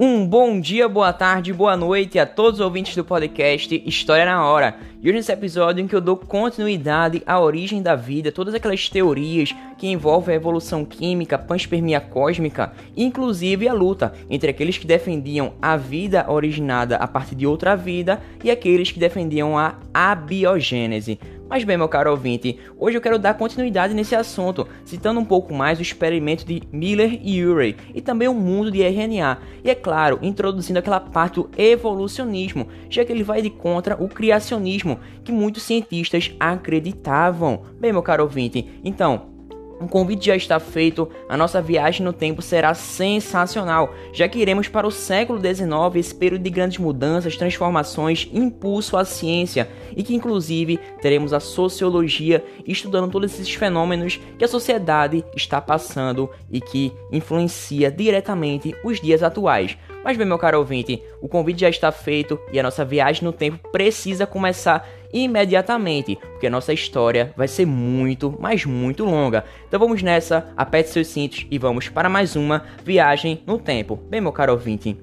Um bom dia, boa tarde, boa noite a todos os ouvintes do podcast História na Hora. E hoje nesse episódio em que eu dou continuidade à origem da vida, todas aquelas teorias que envolvem a evolução química, panspermia cósmica, inclusive a luta entre aqueles que defendiam a vida originada a partir de outra vida e aqueles que defendiam a abiogênese. Mas bem, meu caro ouvinte, hoje eu quero dar continuidade nesse assunto, citando um pouco mais o experimento de Miller e Urey e também o mundo de RNA. E é claro, introduzindo aquela parte do evolucionismo, já que ele vai de contra o criacionismo, que muitos cientistas acreditavam. Bem, meu caro ouvinte, então, um convite já está feito, a nossa viagem no tempo será sensacional, já que iremos para o século XIX, esse período de grandes mudanças, transformações, impulso à ciência, e que inclusive teremos a sociologia estudando todos esses fenômenos que a sociedade está passando e que influencia diretamente os dias atuais. Mas bem, meu caro ouvinte, o convite já está feito e a nossa viagem no tempo precisa começar imediatamente, porque a nossa história vai ser muito, mas muito longa. Então vamos nessa, aperte seus cintos e vamos para mais uma viagem no tempo. Bem, meu caro ouvinte,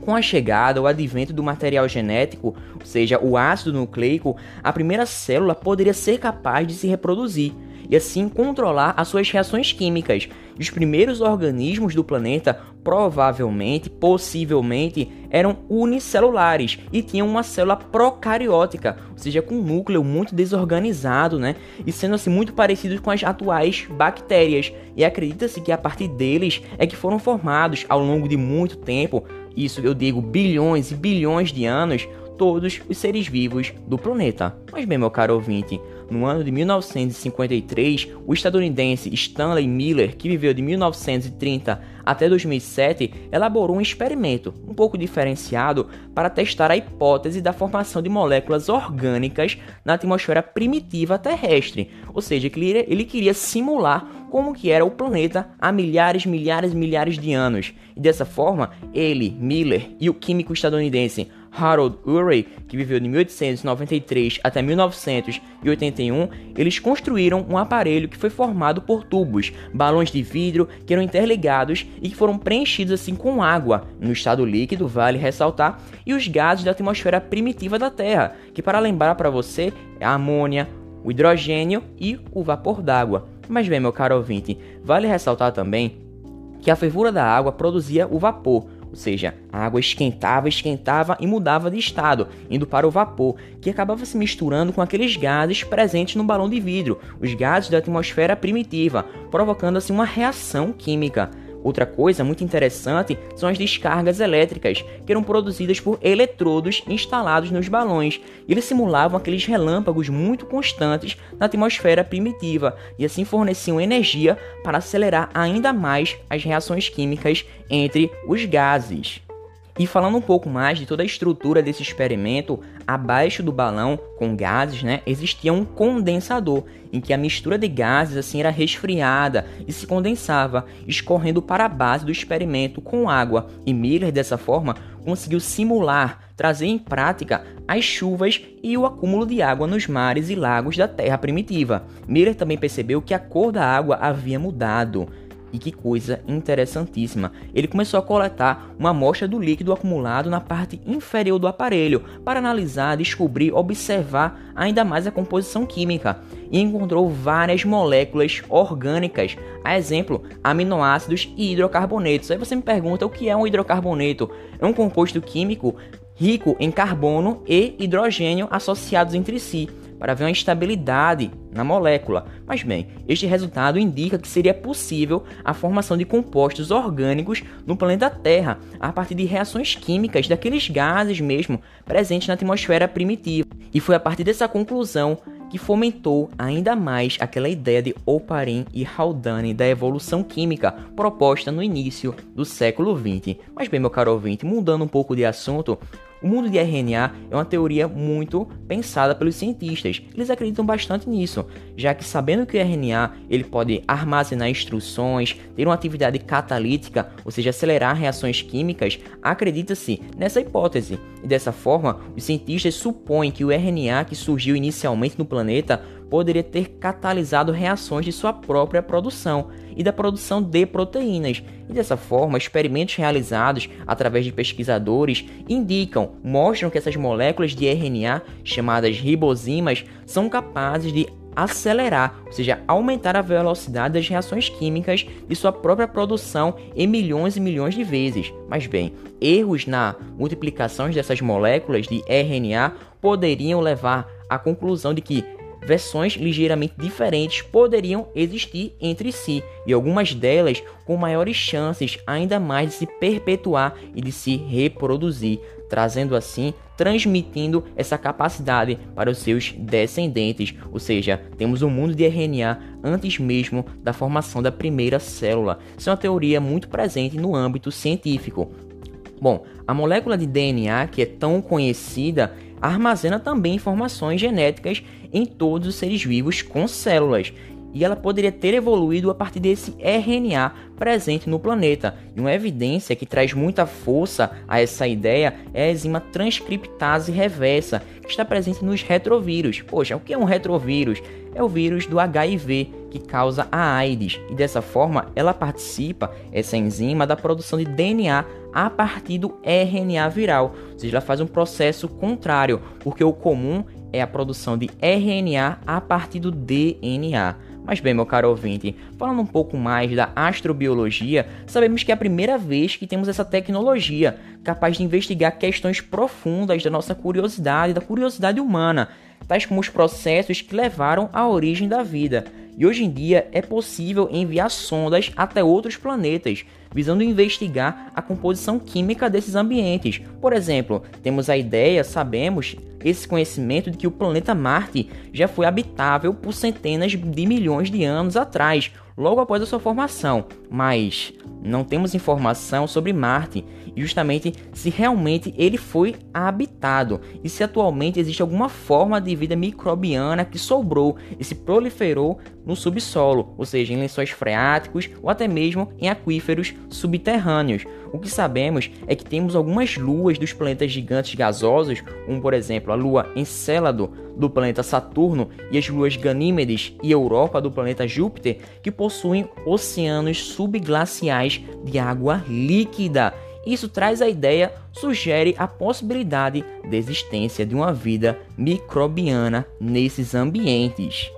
com a chegada ou advento do material genético, ou seja, o ácido nucleico, a primeira célula poderia ser capaz de se reproduzir e assim controlar as suas reações químicas. E os primeiros organismos do planeta provavelmente, possivelmente, eram unicelulares e tinham uma célula procariótica, ou seja, com um núcleo muito desorganizado, né? E sendo assim muito parecidos com as atuais bactérias. E acredita-se que a partir deles é que foram formados ao longo de muito tempo, isso eu digo bilhões e bilhões de anos, todos os seres vivos do planeta. Mas bem, meu caro ouvinte, no ano de 1953, o estadunidense Stanley Miller, que viveu de 1930 até 2007, elaborou um experimento um pouco diferenciado para testar a hipótese da formação de moléculas orgânicas na atmosfera primitiva terrestre, ou seja, ele queria simular como que era o planeta há milhares, milhares, milhares de anos. E dessa forma, ele, Miller e o químico estadunidense Harold Urey, que viveu de 1893 até 1981, eles construíram um aparelho que foi formado por tubos, balões de vidro que eram interligados e que foram preenchidos assim com água, no estado líquido, vale ressaltar, e os gases da atmosfera primitiva da Terra, que para lembrar para você é a amônia, o hidrogênio e o vapor d'água. Mas bem, meu caro ouvinte, vale ressaltar também que a fervura da água produzia o vapor, ou seja, a água esquentava, esquentava e mudava de estado, indo para o vapor, que acabava se misturando com aqueles gases presentes no balão de vidro, os gases da atmosfera primitiva, provocando assim uma reação química. Outra coisa muito interessante são as descargas elétricas, que eram produzidas por eletrodos instalados nos balões. Eles simulavam aqueles relâmpagos muito constantes na atmosfera primitiva e assim forneciam energia para acelerar ainda mais as reações químicas entre os gases. E falando um pouco mais de toda a estrutura desse experimento, abaixo do balão com gases, né, existia um condensador em que a mistura de gases assim era resfriada e se condensava, escorrendo para a base do experimento com água. E Miller dessa forma conseguiu simular, trazer em prática as chuvas e o acúmulo de água nos mares e lagos da Terra primitiva. Miller também percebeu que a cor da água havia mudado. E que coisa interessantíssima! Ele começou a coletar uma amostra do líquido acumulado na parte inferior do aparelho para analisar, descobrir, observar ainda mais a composição química e encontrou várias moléculas orgânicas, a exemplo, aminoácidos e hidrocarbonetos. Aí você me pergunta o que é um hidrocarboneto? É um composto químico rico em carbono e hidrogênio associados entre si para ver uma estabilidade na molécula. Mas bem, este resultado indica que seria possível a formação de compostos orgânicos no planeta Terra a partir de reações químicas daqueles gases mesmo presentes na atmosfera primitiva. E foi a partir dessa conclusão que fomentou ainda mais aquela ideia de Oparin e Haldane da evolução química proposta no início do século XX. Mas bem, meu caro ouvinte, mudando um pouco de assunto, o mundo de RNA é uma teoria muito pensada pelos cientistas. Eles acreditam bastante nisso, já que sabendo que o RNA ele pode armazenar instruções, ter uma atividade catalítica, ou seja, acelerar reações químicas, acredita-se nessa hipótese. E dessa forma, os cientistas supõem que o RNA que surgiu inicialmente no planeta poderia ter catalisado reações de sua própria produção e da produção de proteínas. E dessa forma, experimentos realizados através de pesquisadores indicam, mostram que essas moléculas de RNA, chamadas ribozimas, são capazes de acelerar, ou seja, aumentar a velocidade das reações químicas de sua própria produção em milhões e milhões de vezes. Mas bem, erros na multiplicação dessas moléculas de RNA poderiam levar à conclusão de que versões ligeiramente diferentes poderiam existir entre si, e algumas delas com maiores chances ainda mais de se perpetuar e de se reproduzir, trazendo assim, transmitindo essa capacidade para os seus descendentes. Ou seja, temos um mundo de RNA antes mesmo da formação da primeira célula. Isso é uma teoria muito presente no âmbito científico. Bom, a molécula de DNA, que é tão conhecida, armazena também informações genéticas em todos os seres vivos com células. E ela poderia ter evoluído a partir desse RNA presente no planeta. E uma evidência que traz muita força a essa ideia é a enzima transcriptase reversa, que está presente nos retrovírus. Poxa, o que é um retrovírus? É o vírus do HIV que causa a AIDS. E dessa forma, ela participa, essa enzima, da produção de DNA a partir do RNA viral. Ou seja, ela faz um processo contrário, porque o comum é a produção de RNA a partir do DNA. Mas bem, meu caro ouvinte, falando um pouco mais da astrobiologia, sabemos que é a primeira vez que temos essa tecnologia capaz de investigar questões profundas da nossa curiosidade, da curiosidade humana, tais como os processos que levaram à origem da vida. E hoje em dia é possível enviar sondas até outros planetas, visando investigar a composição química desses ambientes. Por exemplo, temos a ideia, sabemos, esse conhecimento de que o planeta Marte já foi habitável por centenas de milhões de anos atrás, logo após a sua formação, mas não temos informação sobre Marte e justamente se realmente ele foi habitado e se atualmente existe alguma forma de vida microbiana que sobrou e se proliferou no subsolo, ou seja, em lençóis freáticos ou até mesmo em aquíferos subterrâneos. O que sabemos é que temos algumas luas dos planetas gigantes gasosos, como por exemplo a lua Encélado do planeta Saturno e as luas Ganímedes e Europa do planeta Júpiter, que possuem oceanos subglaciais de água líquida. Isso traz a ideia, sugere a possibilidade da existência de uma vida microbiana nesses ambientes.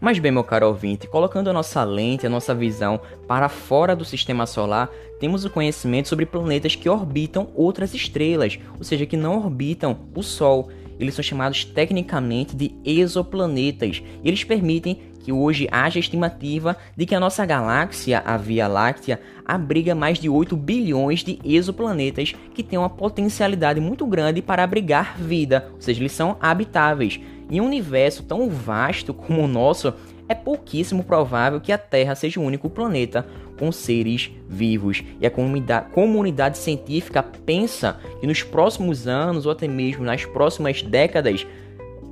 Mas bem, meu caro ouvinte, colocando a nossa lente, a nossa visão para fora do sistema solar, temos o conhecimento sobre planetas que orbitam outras estrelas, ou seja, que não orbitam o Sol. Eles são chamados tecnicamente de exoplanetas. E eles permitem que hoje haja estimativa de que a nossa galáxia, a Via Láctea, abriga mais de 8 bilhões de exoplanetas que têm uma potencialidade muito grande para abrigar vida, ou seja, eles são habitáveis. Em um universo tão vasto como o nosso, é pouquíssimo provável que a Terra seja o único planeta com seres vivos. E a comunidade, comunidade científica pensa que nos próximos anos, ou até mesmo nas próximas décadas,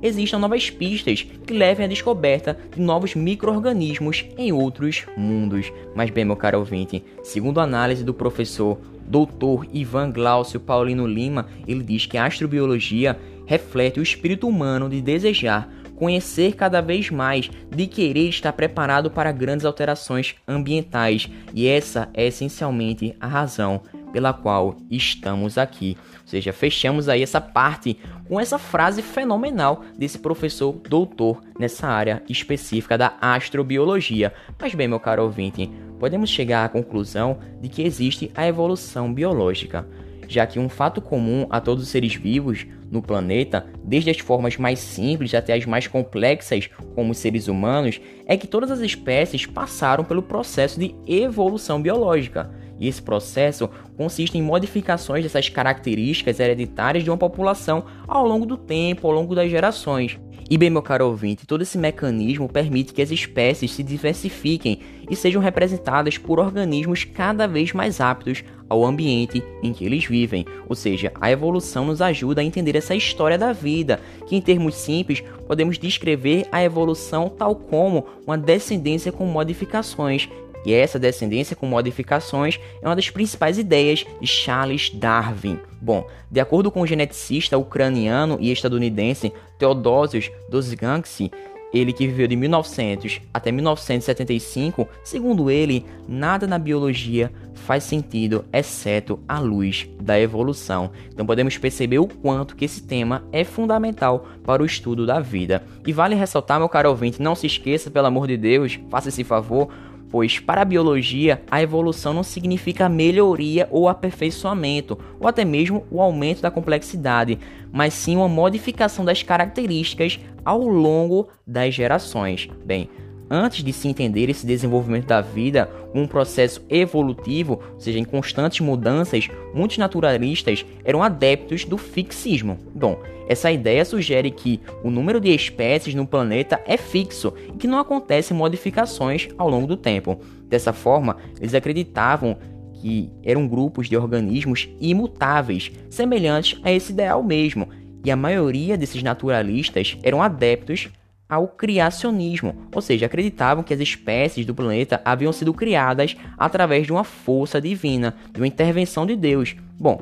existam novas pistas que levem à descoberta de novos micro-organismos em outros mundos. Mas bem, meu caro ouvinte, segundo a análise do professor Dr. Ivan Glaucio Paulino Lima, ele diz que a astrobiologia reflete o espírito humano de desejar conhecer cada vez mais, de querer estar preparado para grandes alterações ambientais, e essa é essencialmente a razão pela qual estamos aqui. Ou seja, fechamos aí essa parte com essa frase fenomenal desse professor doutor nessa área específica da astrobiologia. Mas bem, meu caro ouvinte, podemos chegar à conclusão de que existe a evolução biológica já que um fato comum a todos os seres vivos no planeta, desde as formas mais simples até as mais complexas, como os seres humanos, é que todas as espécies passaram pelo processo de evolução biológica. E esse processo consiste em modificações dessas características hereditárias de uma população ao longo do tempo, ao longo das gerações. E bem, meu caro ouvinte, todo esse mecanismo permite que as espécies se diversifiquem e sejam representadas por organismos cada vez mais aptos ao ambiente em que eles vivem. Ou seja, a evolução nos ajuda a entender essa história da vida, que em termos simples podemos descrever a evolução tal como uma descendência com modificações e essa descendência com modificações é uma das principais ideias de Charles Darwin. Bom, de acordo com o geneticista ucraniano e estadunidense Theodosius Dosgansky, ele que viveu de 1900 até 1975, segundo ele, nada na biologia faz sentido exceto a luz da evolução. Então podemos perceber o quanto que esse tema é fundamental para o estudo da vida. E vale ressaltar, meu caro ouvinte, não se esqueça, pelo amor de Deus, faça esse favor, pois para a biologia a evolução não significa melhoria ou aperfeiçoamento, ou até mesmo o aumento da complexidade, mas sim uma modificação das características ao longo das gerações. Bem, antes de se entender esse desenvolvimento da vida como um processo evolutivo, ou seja, em constantes mudanças, muitos naturalistas eram adeptos do fixismo. Bom, essa ideia sugere que o número de espécies no planeta é fixo e que não acontecem modificações ao longo do tempo. Dessa forma, eles acreditavam que eram grupos de organismos imutáveis, semelhantes a esse ideal mesmo, e a maioria desses naturalistas eram adeptos ao criacionismo, ou seja, acreditavam que as espécies do planeta haviam sido criadas através de uma força divina, de uma intervenção de Deus. Bom,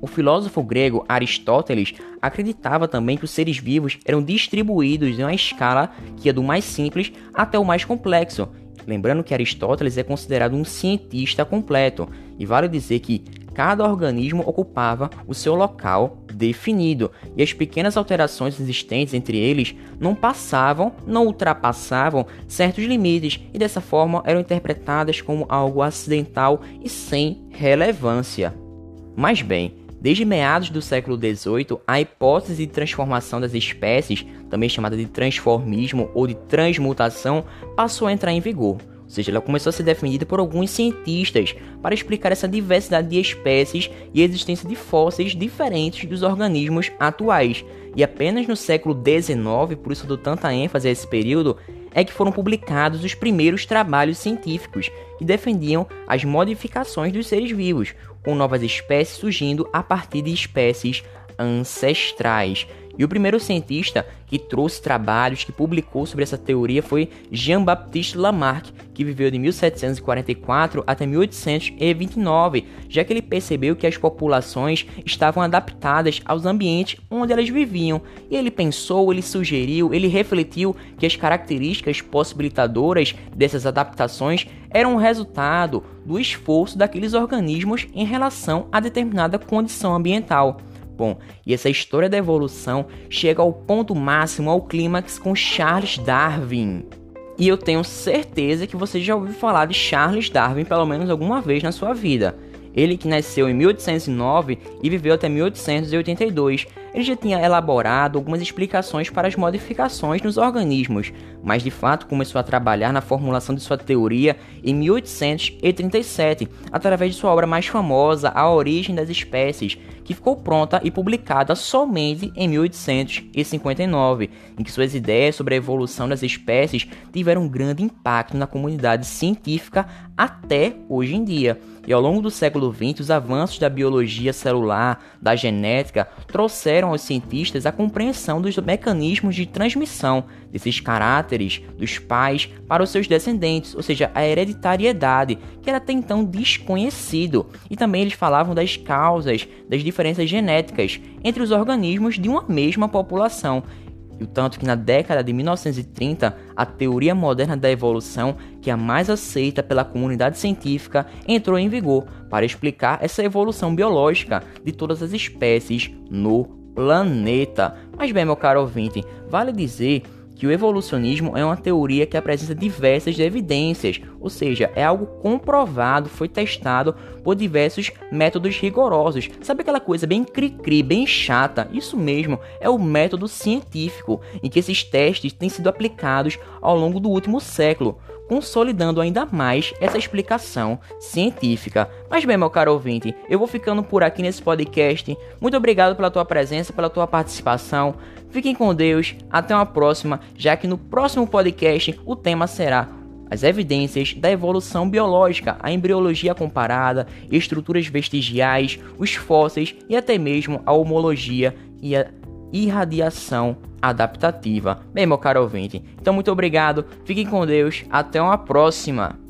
o filósofo grego Aristóteles acreditava também que os seres vivos eram distribuídos em uma escala que ia do mais simples até o mais complexo. Lembrando que Aristóteles é considerado um cientista completo, e vale dizer que cada organismo ocupava o seu local definido, e as pequenas alterações existentes entre eles não passavam, não ultrapassavam certos limites e dessa forma eram interpretadas como algo acidental e sem relevância. Mas bem, desde meados do século XVIII, a hipótese de transformação das espécies, também chamada de transformismo ou de transmutação, passou a entrar em vigor seja, ela começou a ser definida por alguns cientistas para explicar essa diversidade de espécies e a existência de fósseis diferentes dos organismos atuais. E apenas no século XIX, por isso dou tanta ênfase a esse período, é que foram publicados os primeiros trabalhos científicos que defendiam as modificações dos seres vivos, com novas espécies surgindo a partir de espécies ancestrais. E o primeiro cientista que trouxe trabalhos, que publicou sobre essa teoria foi Jean-Baptiste Lamarck, que viveu de 1744 até 1829, já que ele percebeu que as populações estavam adaptadas aos ambientes onde elas viviam. E ele pensou, ele sugeriu, ele refletiu que as características possibilitadoras dessas adaptações eram o resultado do esforço daqueles organismos em relação a determinada condição ambiental. Bom, e essa história da evolução chega ao ponto máximo, ao clímax com Charles Darwin. E eu tenho certeza que você já ouviu falar de Charles Darwin pelo menos alguma vez na sua vida. Ele que nasceu em 1809 e viveu até 1882, ele já tinha elaborado algumas explicações para as modificações nos organismos, mas de fato começou a trabalhar na formulação de sua teoria em 1837, através de sua obra mais famosa, A Origem das Espécies, que ficou pronta e publicada somente em 1859, em que suas ideias sobre a evolução das espécies tiveram um grande impacto na comunidade científica até hoje em dia. E ao longo do século XX, os avanços da biologia celular, da genética, trouxeram aos cientistas a compreensão dos mecanismos de transmissão desses caráteres dos pais para os seus descendentes, ou seja, a hereditariedade, que era até então desconhecido. E também eles falavam das causas das diferenças genéticas entre os organismos de uma mesma população. E o tanto que na década de 1930, a teoria moderna da evolução, que é a mais aceita pela comunidade científica, entrou em vigor para explicar essa evolução biológica de todas as espécies no planeta. Mas bem, meu caro ouvinte, vale dizer que o evolucionismo é uma teoria que apresenta diversas evidências, ou seja, é algo comprovado, foi testado por diversos métodos rigorosos. Sabe aquela coisa bem cri-cri, bem chata? Isso mesmo, é o método científico, em que esses testes têm sido aplicados ao longo do último século consolidando ainda mais essa explicação científica. Mas bem, meu caro ouvinte, eu vou ficando por aqui nesse podcast. Muito obrigado pela tua presença, pela tua participação. Fiquem com Deus, até uma próxima, já que no próximo podcast o tema será as evidências da evolução biológica, a embriologia comparada, estruturas vestigiais, os fósseis e até mesmo a homologia e a irradiação adaptativa. Bem, meu caro ouvinte, então muito obrigado, fiquem com Deus, até uma próxima!